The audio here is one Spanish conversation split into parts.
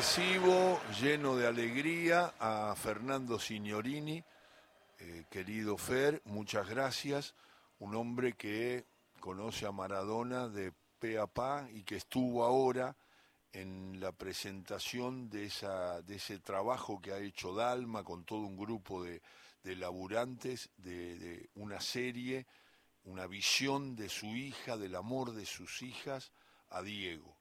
Recibo lleno de alegría a Fernando Signorini, eh, querido Fer, muchas gracias. Un hombre que conoce a Maradona de pe a pa y que estuvo ahora en la presentación de, ese trabajo que ha hecho Dalma con todo un grupo de, laburantes, de una serie, una visión de su hija, del amor de sus hijas a Diego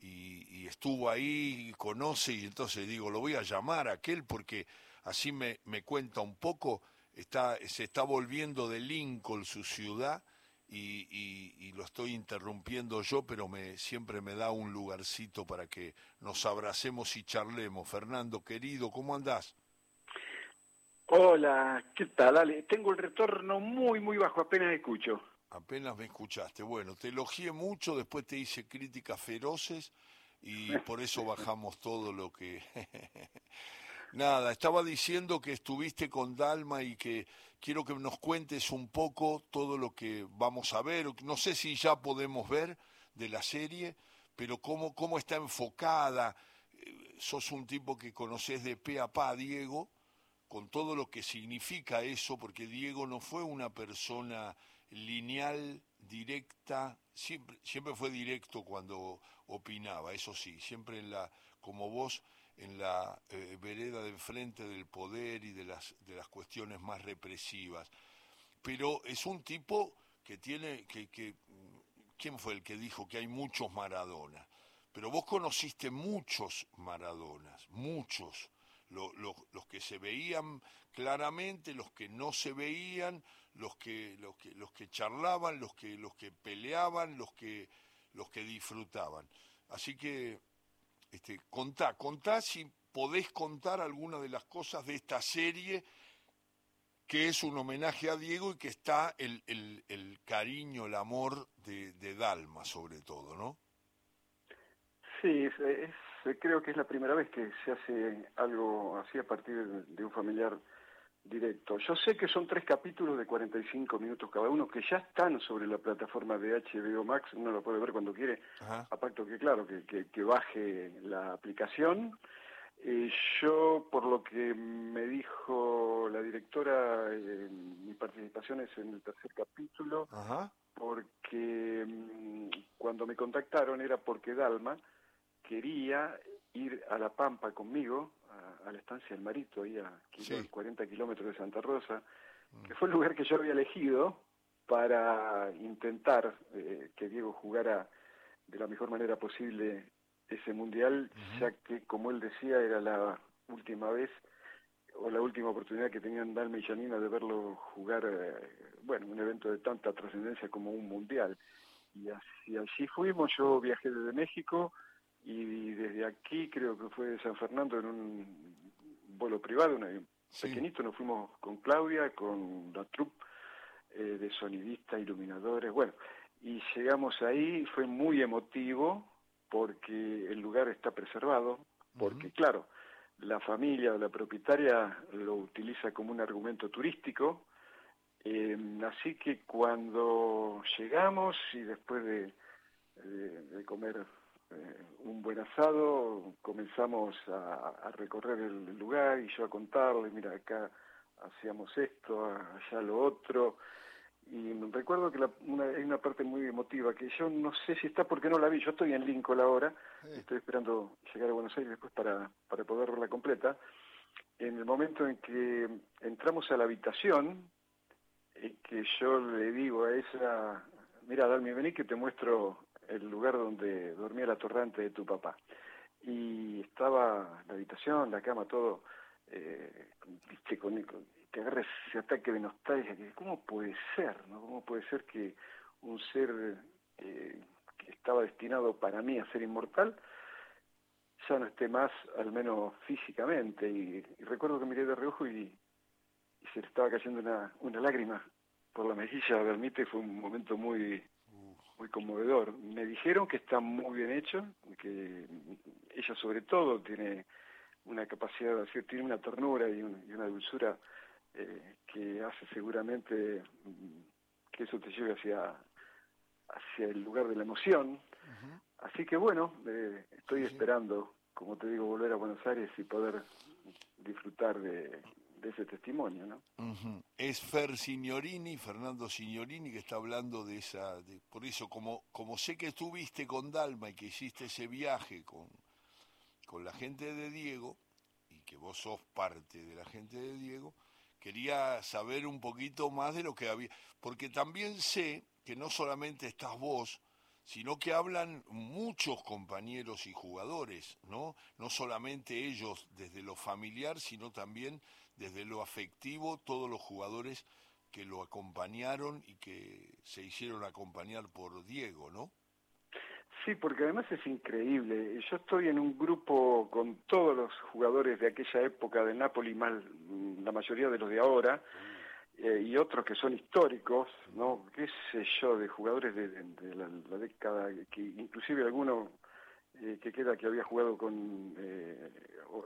y, y estuvo ahí, y conoce, y entonces digo, lo voy a llamar a aquel porque así me, me cuenta un poco, está, se está volviendo de Lincoln su ciudad y, y- lo estoy interrumpiendo yo, pero me, siempre me da un lugarcito para que nos abracemos y charlemos. Fernando, querido, ¿cómo andás? Hola, ¿qué tal, Ale? Tengo el retorno muy, muy bajo, apenas escucho. Apenas me escuchaste. Bueno, te elogié mucho, después te hice críticas feroces y por eso bajamos todo lo que... Nada, estaba diciendo que estuviste con Dalma y que quiero que nos cuentes un poco todo lo que vamos a ver. No sé si ya podemos ver de la serie, pero cómo, cómo está enfocada. Eh, Sos un tipo que conoces de pe a pa, Diego, con todo lo que significa eso, porque Diego no fue una persona lineal, directa, siempre, siempre fue directo cuando opinaba, eso sí, siempre en la, como vos, en la eh, vereda de enfrente del poder y de las, de las cuestiones más represivas. Pero es un tipo que tiene, que, que, ¿quién fue el que dijo que hay muchos Maradona? Pero vos conociste muchos Maradonas, muchos lo- lo- los que se veían claramente, los que no se veían, los que, los que, los que charlaban, los que, los que peleaban, los que, los que disfrutaban. Así que, este, contá, contá si podés contar alguna de las cosas de esta serie que es un homenaje a Diego y que está el, el, el cariño, el amor de, de Dalma sobre todo, ¿no? Sí, es, es- creo que es la primera vez que se hace algo así a partir de, un familiar directo. Yo sé que son tres capítulos de 45 minutos cada uno que ya están sobre la plataforma de HBO Max, uno lo puede ver cuando quiere, Ajá. a pacto que claro, que, que, que baje la aplicación. Eh, yo, por lo que me dijo la directora, eh, mi participación es en el tercer capítulo, Ajá. porque mm, cuando me contactaron era porque Dalma quería ir a La Pampa conmigo, a, a la estancia del Marito, ahí a kilo- Sí. 40 kilómetros de Santa Rosa, que fue el lugar que yo había elegido para intentar eh, que Diego jugara de la mejor manera posible ese mundial, ya que, como él decía, era la última vez o la última oportunidad que tenían Dalma y Janina de verlo jugar, eh, bueno, un evento de tanta trascendencia como un mundial. Y así, así fuimos, yo viajé desde México y desde aquí, creo que fue de San Fernando, en un vuelo privado, un Sí. pequeñito, nos fuimos con Claudia, con la troupe eh, de sonidistas, iluminadores, bueno, y llegamos ahí, fue muy emotivo porque el lugar está preservado, porque claro, la familia o la propietaria lo utiliza como un argumento turístico, eh, así que cuando llegamos y después de, de- de comer eh, un buen asado, comenzamos a, a recorrer el lugar y yo a contarle, mira, acá hacíamos esto, allá lo otro. Y recuerdo que la- una, hay una parte muy emotiva que yo no sé si está porque no la vi. Yo estoy en Lincoln ahora, estoy esperando llegar a Buenos Aires después para, para poder verla completa. En el momento en que entramos a la habitación, eh, que yo le digo a ella, mira, Dalmi, vení que te muestro el lugar donde dormía la torrante de tu papá. Y estaba la habitación, la cama, todo, eh, con, con- te agarra ese ataque de nostalgia, que cómo puede ser, ¿no? ¿Cómo puede ser que un ser eh, que estaba destinado para mí a ser inmortal ya no esté más, al menos físicamente? Y, y recuerdo que miré de reojo y, se le estaba cayendo una, una lágrima por la mejilla a fue un momento muy muy conmovedor. Me dijeron que está muy bien hecho, que ella sobre todo tiene una capacidad de decir, tiene una ternura y, una dulzura eh, que hace seguramente mm, que eso te lleve hacia, hacia el lugar de la emoción. Así que bueno, eh, estoy esperando, como te digo, volver a Buenos Aires y poder disfrutar de, de ese testimonio, ¿no? Es Fer Signorini, Fernando Signorini, que está hablando de esa, por eso como, como sé que estuviste con Dalma y que hiciste ese viaje con, con la gente de Diego, y que vos sos parte de la gente de Diego, quería saber un poquito más de lo que había, porque también sé que no solamente estás vos, sino que hablan muchos compañeros y jugadores, ¿no? No solamente ellos desde lo familiar, sino también desde lo afectivo, todos los jugadores que lo acompañaron y que se hicieron acompañar por Diego, ¿no? Sí, porque además es increíble. Yo estoy en un grupo con todos los jugadores de aquella época de Napoli, mal la mayoría de los de ahora, eh, y otros que son históricos, ¿no? ¿Qué sé yo? De jugadores de, la, década, que inclusive alguno eh, que queda que había jugado con eh,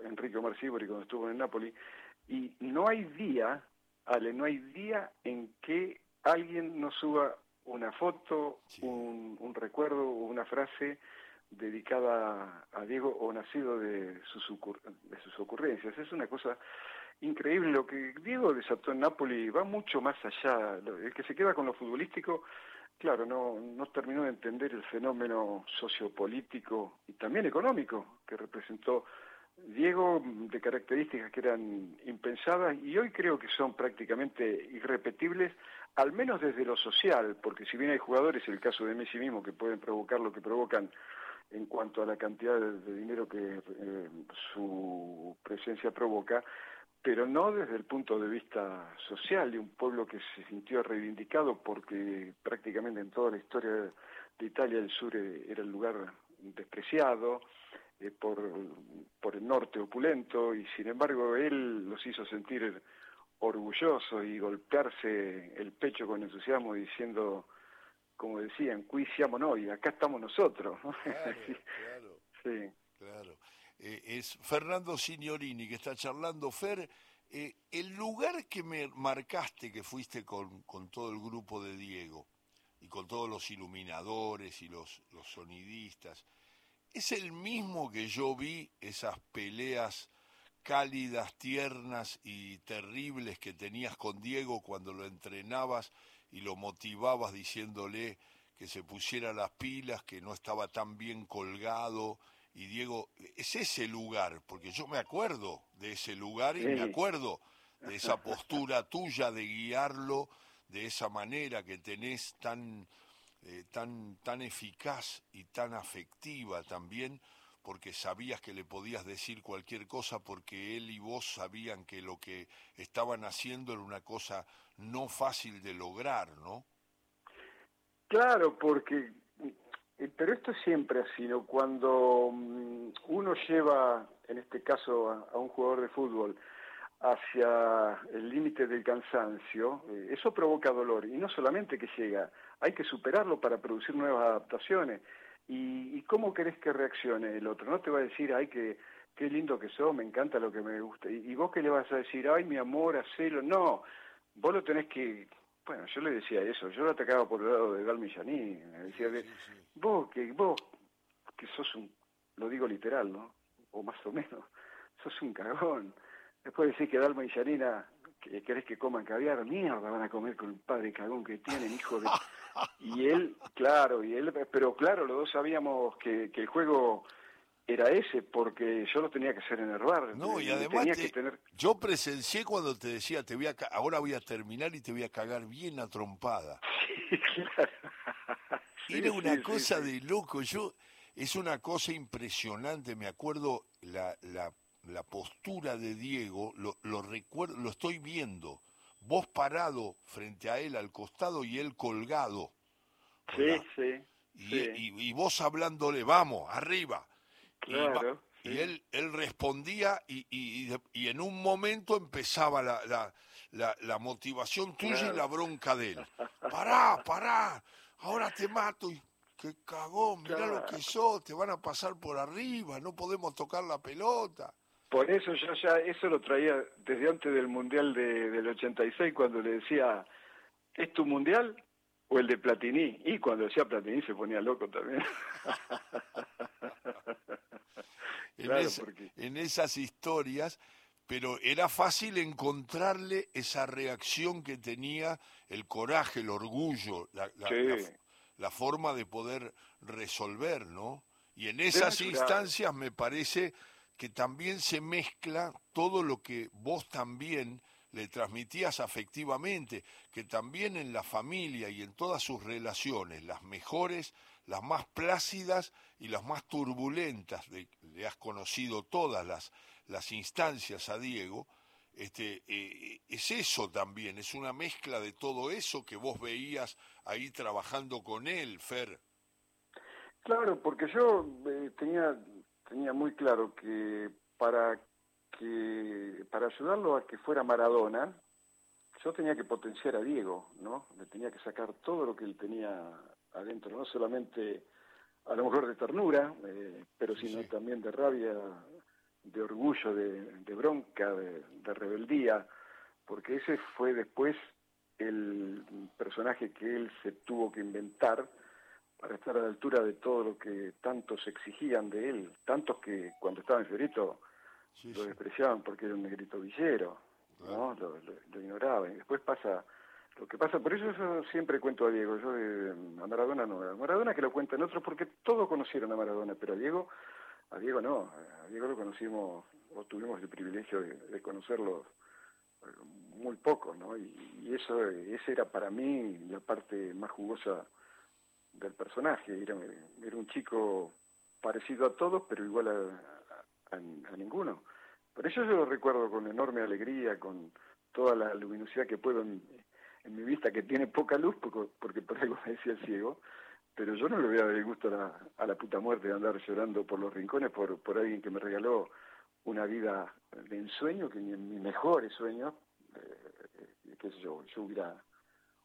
Enrique Omar Sibori cuando estuvo en Napoli, y no hay día, Ale, no hay día en que alguien no suba una foto, un, recuerdo o una frase dedicada a Diego o nacido de sus, de sus ocurrencias. Es una cosa increíble. Lo que Diego desató en Nápoles va mucho más allá. El que se queda con lo futbolístico, claro, no, no terminó de entender el fenómeno sociopolítico y también económico que representó Diego de características que eran impensadas y hoy creo que son prácticamente irrepetibles, al menos desde lo social, porque si bien hay jugadores, el caso de Messi mismo, que pueden provocar lo que provocan en cuanto a la cantidad de, dinero que eh, su presencia provoca, pero no desde el punto de vista social de un pueblo que se sintió reivindicado porque prácticamente en toda la historia de Italia el sur era el lugar despreciado, eh, por, por el norte opulento y sin embargo él los hizo sentir orgullosos y golpearse el pecho con entusiasmo diciendo, como decían, qui siamo noi, acá estamos nosotros. Claro, sí. claro. Eh, es Fernando Signorini que está charlando. Fer, eh, el lugar que me marcaste que fuiste con, todo el grupo de Diego y con todos los iluminadores y los sonidistas, es el mismo que yo vi esas peleas cálidas, tiernas y terribles que tenías con Diego cuando lo entrenabas y lo motivabas diciéndole que se pusiera las pilas, que no estaba tan bien colgado. Y Diego, es ese lugar, porque yo me acuerdo de ese lugar y me acuerdo de esa postura tuya de guiarlo de esa manera que tenés tan eh, tan, tan eficaz y tan afectiva también, porque sabías que le podías decir cualquier cosa, porque él y vos sabían que lo que estaban haciendo era una cosa no fácil de lograr, ¿no? Claro, porque, pero esto es siempre así, ¿no? Cuando mm, uno lleva, en este caso, a un jugador de fútbol, hacia el límite del cansancio, eh, eso provoca dolor. Y no solamente que llega, hay que superarlo para producir nuevas adaptaciones. ¿Y, cómo querés que reaccione el otro? No te va a decir, ay, que, qué lindo que sos, me encanta lo que me gusta. ¿Y, vos qué le vas a decir? Ay, mi amor, hacelo. No, vos lo tenés que... Bueno, yo le decía eso, yo lo atacaba por el lado de Dalmillaní, me decía, que vos, que vos, que sos un, lo digo literal, ¿no? O más o menos, sos un cagón. Después decís que Dalma y Yanina que querés que coman caviar, mierda, van a comer con el padre cagón que tienen, hijo de... Y él, claro, y él, pero claro, los dos sabíamos que, que el juego era ese, porque yo lo tenía que hacer en el bar. No, y además yo presencié cuando te decía, te voy a ahora voy a terminar y te voy a cagar bien a trompada. Sí, claro. Era una cosa de loco, yo, es una cosa impresionante, me acuerdo la, la la postura de Diego, lo, lo recuerdo, lo estoy viendo, vos parado frente a él al costado y él colgado. Sí, sí. Y, vos hablándole, vamos, arriba. Y, él, él respondía y, y, en un momento empezaba la, la, la, la motivación tuya y la bronca de él. Pará, pará, ahora te mato y qué cagón, mirá lo que sos, te van a pasar por arriba, no podemos tocar la pelota. Por eso yo ya eso lo traía desde antes del Mundial de, del 86 cuando le decía, ¿es tu Mundial o el de Platini? Y cuando decía Platini se ponía loco también. en, esas historias, pero era fácil encontrarle esa reacción que tenía, el coraje, el orgullo, la, la, forma de poder resolver, ¿no? Y en esas instancias me parece que también se mezcla todo lo que vos también le transmitías afectivamente, que también en la familia y en todas sus relaciones, las mejores, las más plácidas y las más turbulentas, le has conocido todas las, las instancias a Diego, este, eh, es eso también, es una mezcla de todo eso que vos veías ahí trabajando con él, Fer. Claro, porque yo eh, tenía, tenía muy claro que para que para ayudarlo a que fuera Maradona, yo tenía que potenciar a Diego, ¿no? Le tenía que sacar todo lo que él tenía adentro, no solamente a lo mejor de ternura, eh, pero sino también de rabia, de orgullo, de, bronca, de, rebeldía, porque ese fue después el personaje que él se tuvo que inventar para estar a la altura de todo lo que tantos exigían de él, tantos que cuando estaba en Fiorito lo despreciaban porque era un negrito villero, ¿no? Lo, lo, ignoraban. Y después pasa lo que pasa, por eso yo siempre cuento a Diego, yo a Maradona no, a Maradona que lo cuentan otros porque todos conocieron a Maradona, pero a Diego, a Diego no, a Diego lo conocimos, o tuvimos el privilegio de, conocerlo eh, muy poco, ¿no? Y, eso, esa era para mí la parte más jugosa del personaje, era, un chico parecido a todos, pero igual a, a ninguno. Por eso yo lo recuerdo con enorme alegría, con toda la luminosidad que puedo en, en mi vista que tiene poca luz, porque, porque por algo me decía el ciego, pero yo no le voy a dar el gusto a la, a la puta muerte de andar llorando por los rincones por, por alguien que me regaló una vida de ensueño, que ni en mis mejores sueños, eh, qué sé yo, yo hubiera,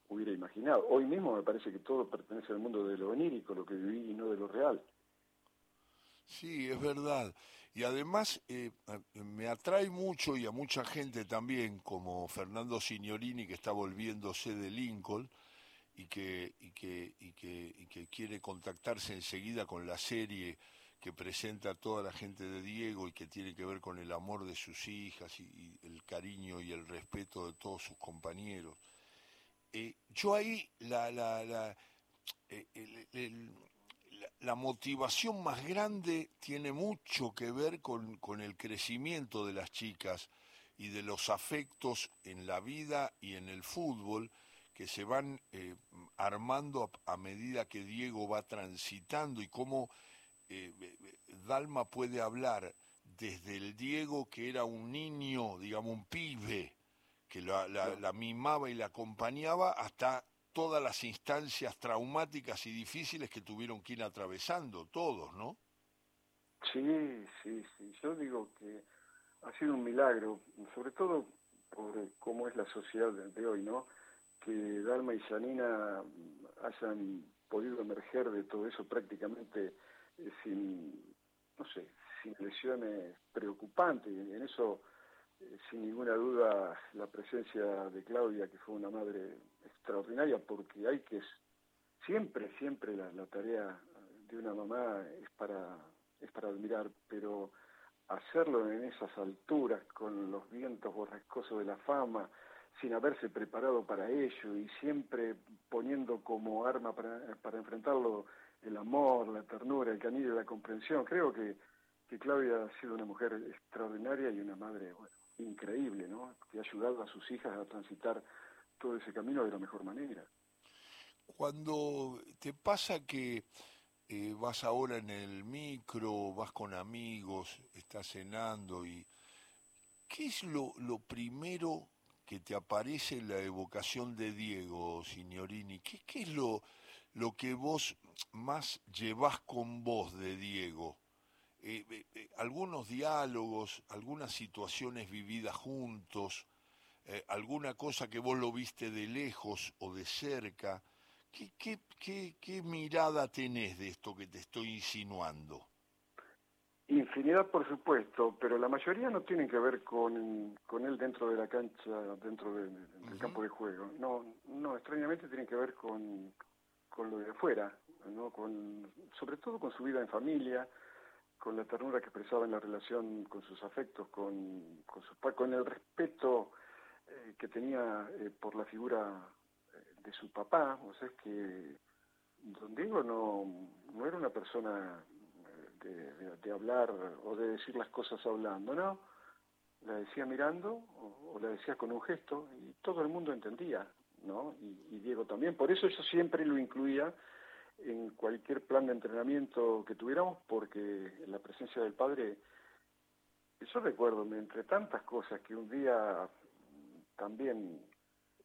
hubiera imaginado. Hoy mismo me parece que todo pertenece al mundo de lo onírico, lo que viví y no de lo real. Sí, es verdad. Y además eh, me atrae mucho y a mucha gente también, como Fernando Signorini, que está volviéndose de Lincoln y que, y que, y que, y que quiere contactarse enseguida con la serie que presenta toda la gente de Diego y que tiene que ver con el amor de sus hijas y, el cariño y el respeto de todos sus compañeros. Eh, yo ahí la, la, la eh, el, la motivación más grande tiene mucho que ver con, con, el crecimiento de las chicas y de los afectos en la vida y en el fútbol que se van eh, armando a, medida que Diego va transitando y cómo eh, Dalma puede hablar desde el Diego que era un niño, digamos un pibe, que la, la mimaba y la acompañaba, hasta todas las instancias traumáticas y difíciles que tuvieron que ir atravesando, todos, ¿no? Sí, sí, sí. Yo digo que ha sido un milagro, sobre todo por cómo es la sociedad de hoy, ¿no? Que Dalma y Janina hayan podido emerger de todo eso prácticamente eh, sin, no sé, sin lesiones preocupantes. En eso sin ninguna duda la presencia de Claudia, que fue una madre extraordinaria, porque hay que siempre, siempre la, tarea de una mamá es para, es para admirar, pero hacerlo en esas alturas, con los vientos borrascosos de la fama, sin haberse preparado para ello y siempre poniendo como arma para, para enfrentarlo el amor, la ternura, el canillo, la comprensión. Creo que, que Claudia ha sido una mujer extraordinaria y una madre, bueno, increíble, ¿no? Que ha ayudado a sus hijas a transitar todo ese camino de la mejor manera. Cuando te pasa que eh, vas ahora en el micro, vas con amigos, estás cenando y ¿qué es lo, lo primero que te aparece en la evocación de Diego, signorini? ¿Qué, qué es lo, lo que vos más llevas con vos de Diego? Eh, eh, eh, algunos diálogos, algunas situaciones vividas juntos, eh, alguna cosa que vos lo viste de lejos o de cerca. ¿Qué, qué, qué, qué mirada tenés de esto que te estoy insinuando? Infinidad, por supuesto, pero la mayoría no tienen que ver con, con él dentro de la cancha, dentro del campo de juego. No, no, extrañamente tienen que ver con, con lo de afuera, ¿no? con, sobre todo con su vida en familia, con la ternura que expresaba en la relación con sus afectos, con, con, su, con el respeto eh, que tenía eh, por la figura eh, de su papá. O sea, es que Don Diego no, no era una persona de, hablar o de decir las cosas hablando, ¿no? La decía mirando o, la decía con un gesto y todo el mundo entendía, ¿no? Y, Diego también. Por eso yo siempre lo incluía en cualquier plan de entrenamiento que tuviéramos porque la presencia del padre, yo recuerdo, entre tantas cosas, que un día también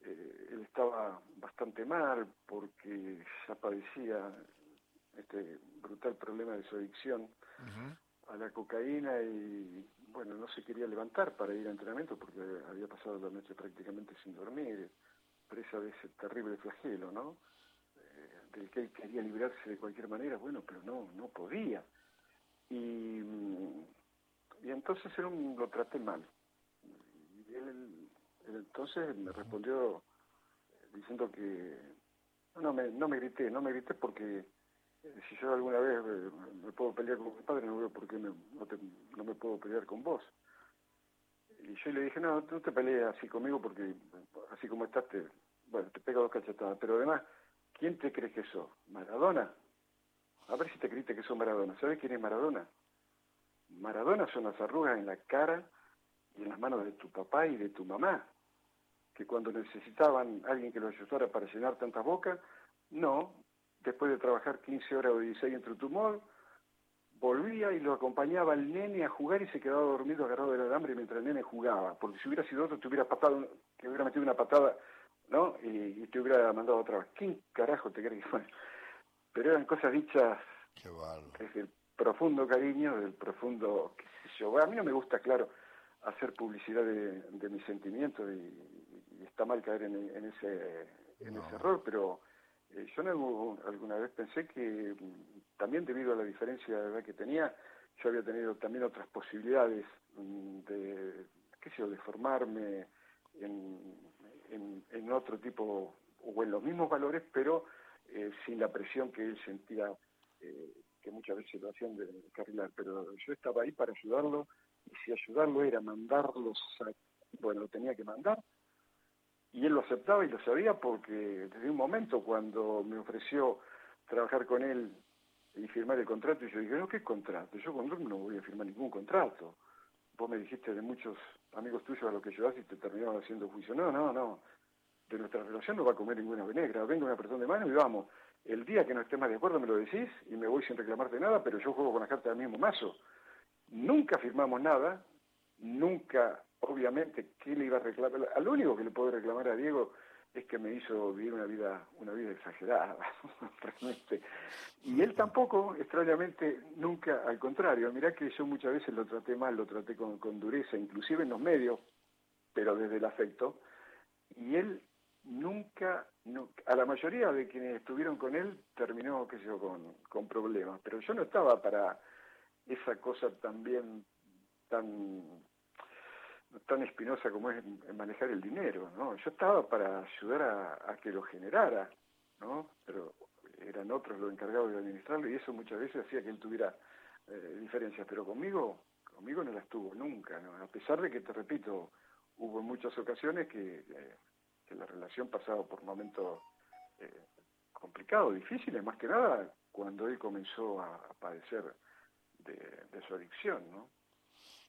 eh, él estaba bastante mal porque ya padecía este brutal problema de su adicción a la cocaína y bueno, no se quería levantar para ir a entrenamiento porque había pasado la noche prácticamente sin dormir, presa de ese terrible flagelo, ¿no? Eh, del que él quería librarse de cualquier manera, bueno, pero no, no podía. Y, y entonces él lo traté mal. Y él, entonces me respondió diciendo que no me, no me grité, no me grité porque si yo alguna vez me, puedo pelear con mi padre, no veo por qué no, no me puedo pelear con vos. Y yo le dije, no, no te pelees así conmigo porque así como estás, te, bueno, te pega dos cachetadas. Pero además, ¿quién te crees que sos? ¿Maradona? A ver si te creíste que sos Maradona. ¿Sabes quién es Maradona? Maradona son las arrugas en la cara y en las manos de tu papá y de tu mamá. Que cuando necesitaban alguien que los ayudara para llenar tantas bocas, no, después de trabajar 15 horas o 16 en Trutumol, volvía y lo acompañaba el nene a jugar y se quedaba dormido agarrado del alambre mientras el nene jugaba, porque si hubiera sido otro te hubiera patado, te hubiera metido una patada, ¿no? Y, te hubiera mandado otra vez. ¿Quién carajo te crees que fue? Pero eran cosas dichas desde el profundo cariño, del profundo, qué sé yo. a mí no me gusta, claro, hacer publicidad de, mis sentimientos y, está mal caer en, ese, en ese error, pero eh, yo alguna vez pensé que mm, también debido a la diferencia de edad que tenía, yo había tenido también otras posibilidades mm, de, qué sé yo, de formarme en, en, otro tipo, o en los mismos valores, pero eh, sin la presión que él sentía, eh, que muchas veces lo hacían de carrilar. Pero yo estaba ahí para ayudarlo, y si ayudarlo era mandarlos a, bueno, lo tenía que mandar, y él lo aceptaba y lo sabía porque desde un momento cuando me ofreció trabajar con él y firmar el contrato, y yo dije, no, ¿qué contrato? Yo con no voy a firmar ningún contrato. Vos me dijiste de muchos amigos tuyos a los que ayudás y te terminaban haciendo juicio. No, no, no. De nuestra relación no va a comer ninguna venegra. Venga una persona de mano y vamos. El día que no estés más de acuerdo me lo decís y me voy sin reclamarte nada, pero yo juego con las cartas del mismo mazo. Nunca firmamos nada, nunca obviamente, ¿qué le iba a reclamar? Lo único que le puedo reclamar a Diego es que me hizo vivir una vida, una vida exagerada, realmente. Y él tampoco, extrañamente, nunca, al contrario, mirá que yo muchas veces lo traté mal, lo traté con, dureza, inclusive en los medios, pero desde el afecto, y él nunca, a la mayoría de quienes estuvieron con él terminó, qué sé yo, con, con problemas, pero yo no estaba para esa cosa también tan tan espinosa como es manejar el dinero, ¿no? Yo estaba para ayudar a, que lo generara, ¿no? Pero eran otros los encargados de administrarlo y eso muchas veces hacía que él tuviera eh, diferencias, pero conmigo, conmigo no las tuvo nunca, ¿no? A pesar de que, te repito, hubo muchas ocasiones que, eh, la relación pasaba por momentos eh, complicados, difíciles, más que nada cuando él comenzó a, padecer de, de su adicción, ¿no?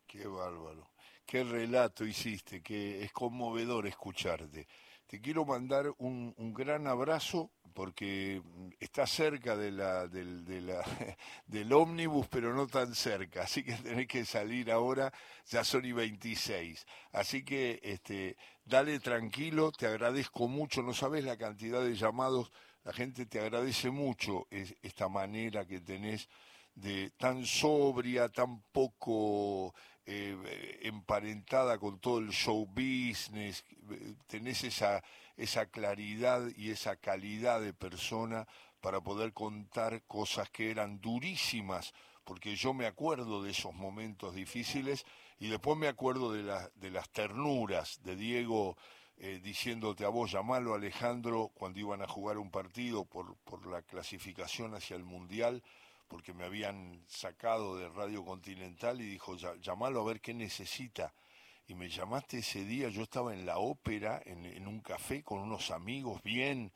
Qué bárbaro. Qué relato hiciste, que es conmovedor escucharte. Te quiero mandar un, gran abrazo porque está cerca del ómnibus, pero no tan cerca. Así que tenés que salir ahora, ya son y 26. Así que este, dale tranquilo, te agradezco mucho. No sabes la cantidad de llamados, la gente te agradece mucho esta manera que tenés de tan sobria, tan poco eh, emparentada con todo el show business, tenés esa, esa claridad y esa calidad de persona para poder contar cosas que eran durísimas, porque yo me acuerdo de esos momentos difíciles y después me acuerdo de, de las ternuras de Diego eh, diciéndote a vos, llamalo Alejandro cuando iban a jugar un partido por, por la clasificación hacia el Mundial porque me habían sacado de Radio Continental y dijo, llamalo a ver qué necesita. Y me llamaste ese día, yo estaba en la ópera, en, un café con unos amigos, bien,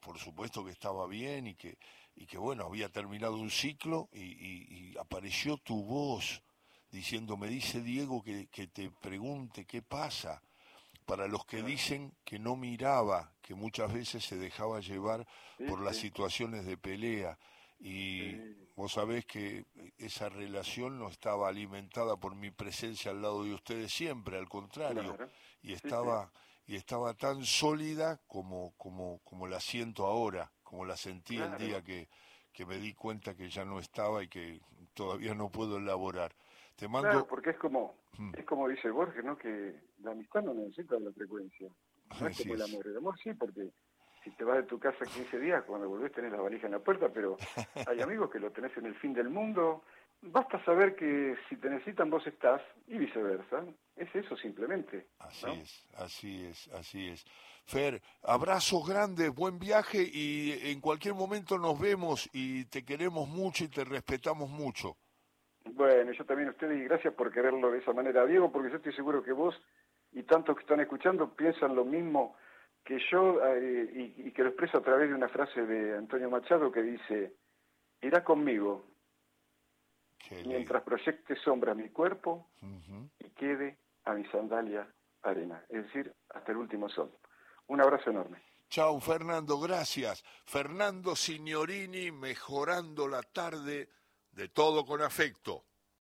por supuesto que estaba bien y que, y que bueno, había terminado un ciclo y, apareció tu voz diciendo, me dice Diego que, que te pregunte qué pasa para los que dicen que no miraba, que muchas veces se dejaba llevar por las situaciones de pelea. Y vos sabés que esa relación no estaba alimentada por mi presencia al lado de ustedes siempre, al contrario, y estaba y estaba tan sólida como como como la siento ahora, como la sentí el día que que me di cuenta que ya no estaba y que todavía no puedo elaborar. Te mando Claro, porque es como mm. es como dice Borges, ¿no? Que la amistad no necesita la frecuencia. No es como el amor, el amor sí, porque si te vas de tu casa 15 días, cuando volvés tenés la valija en la puerta, pero hay amigos que lo tenés en el fin del mundo. Basta saber que si te necesitan vos estás y viceversa. Es eso simplemente. Así es, así es, así es. Fer, abrazos grandes, buen viaje y en cualquier momento nos vemos y te queremos mucho y te respetamos mucho. Bueno, yo también a ustedes y gracias por quererlo de esa manera, Diego, porque yo estoy seguro que vos y tantos que están escuchando piensan lo mismo que yo, eh, y, que lo expreso a través de una frase de Antonio Machado que dice, irá conmigo mientras proyecte sombra a mi cuerpo y quede a mi sandalia arena, es decir, hasta el último sol. Un abrazo enorme. Chao, Fernando, gracias. Fernando Signorini, mejorando la tarde de todo con afecto.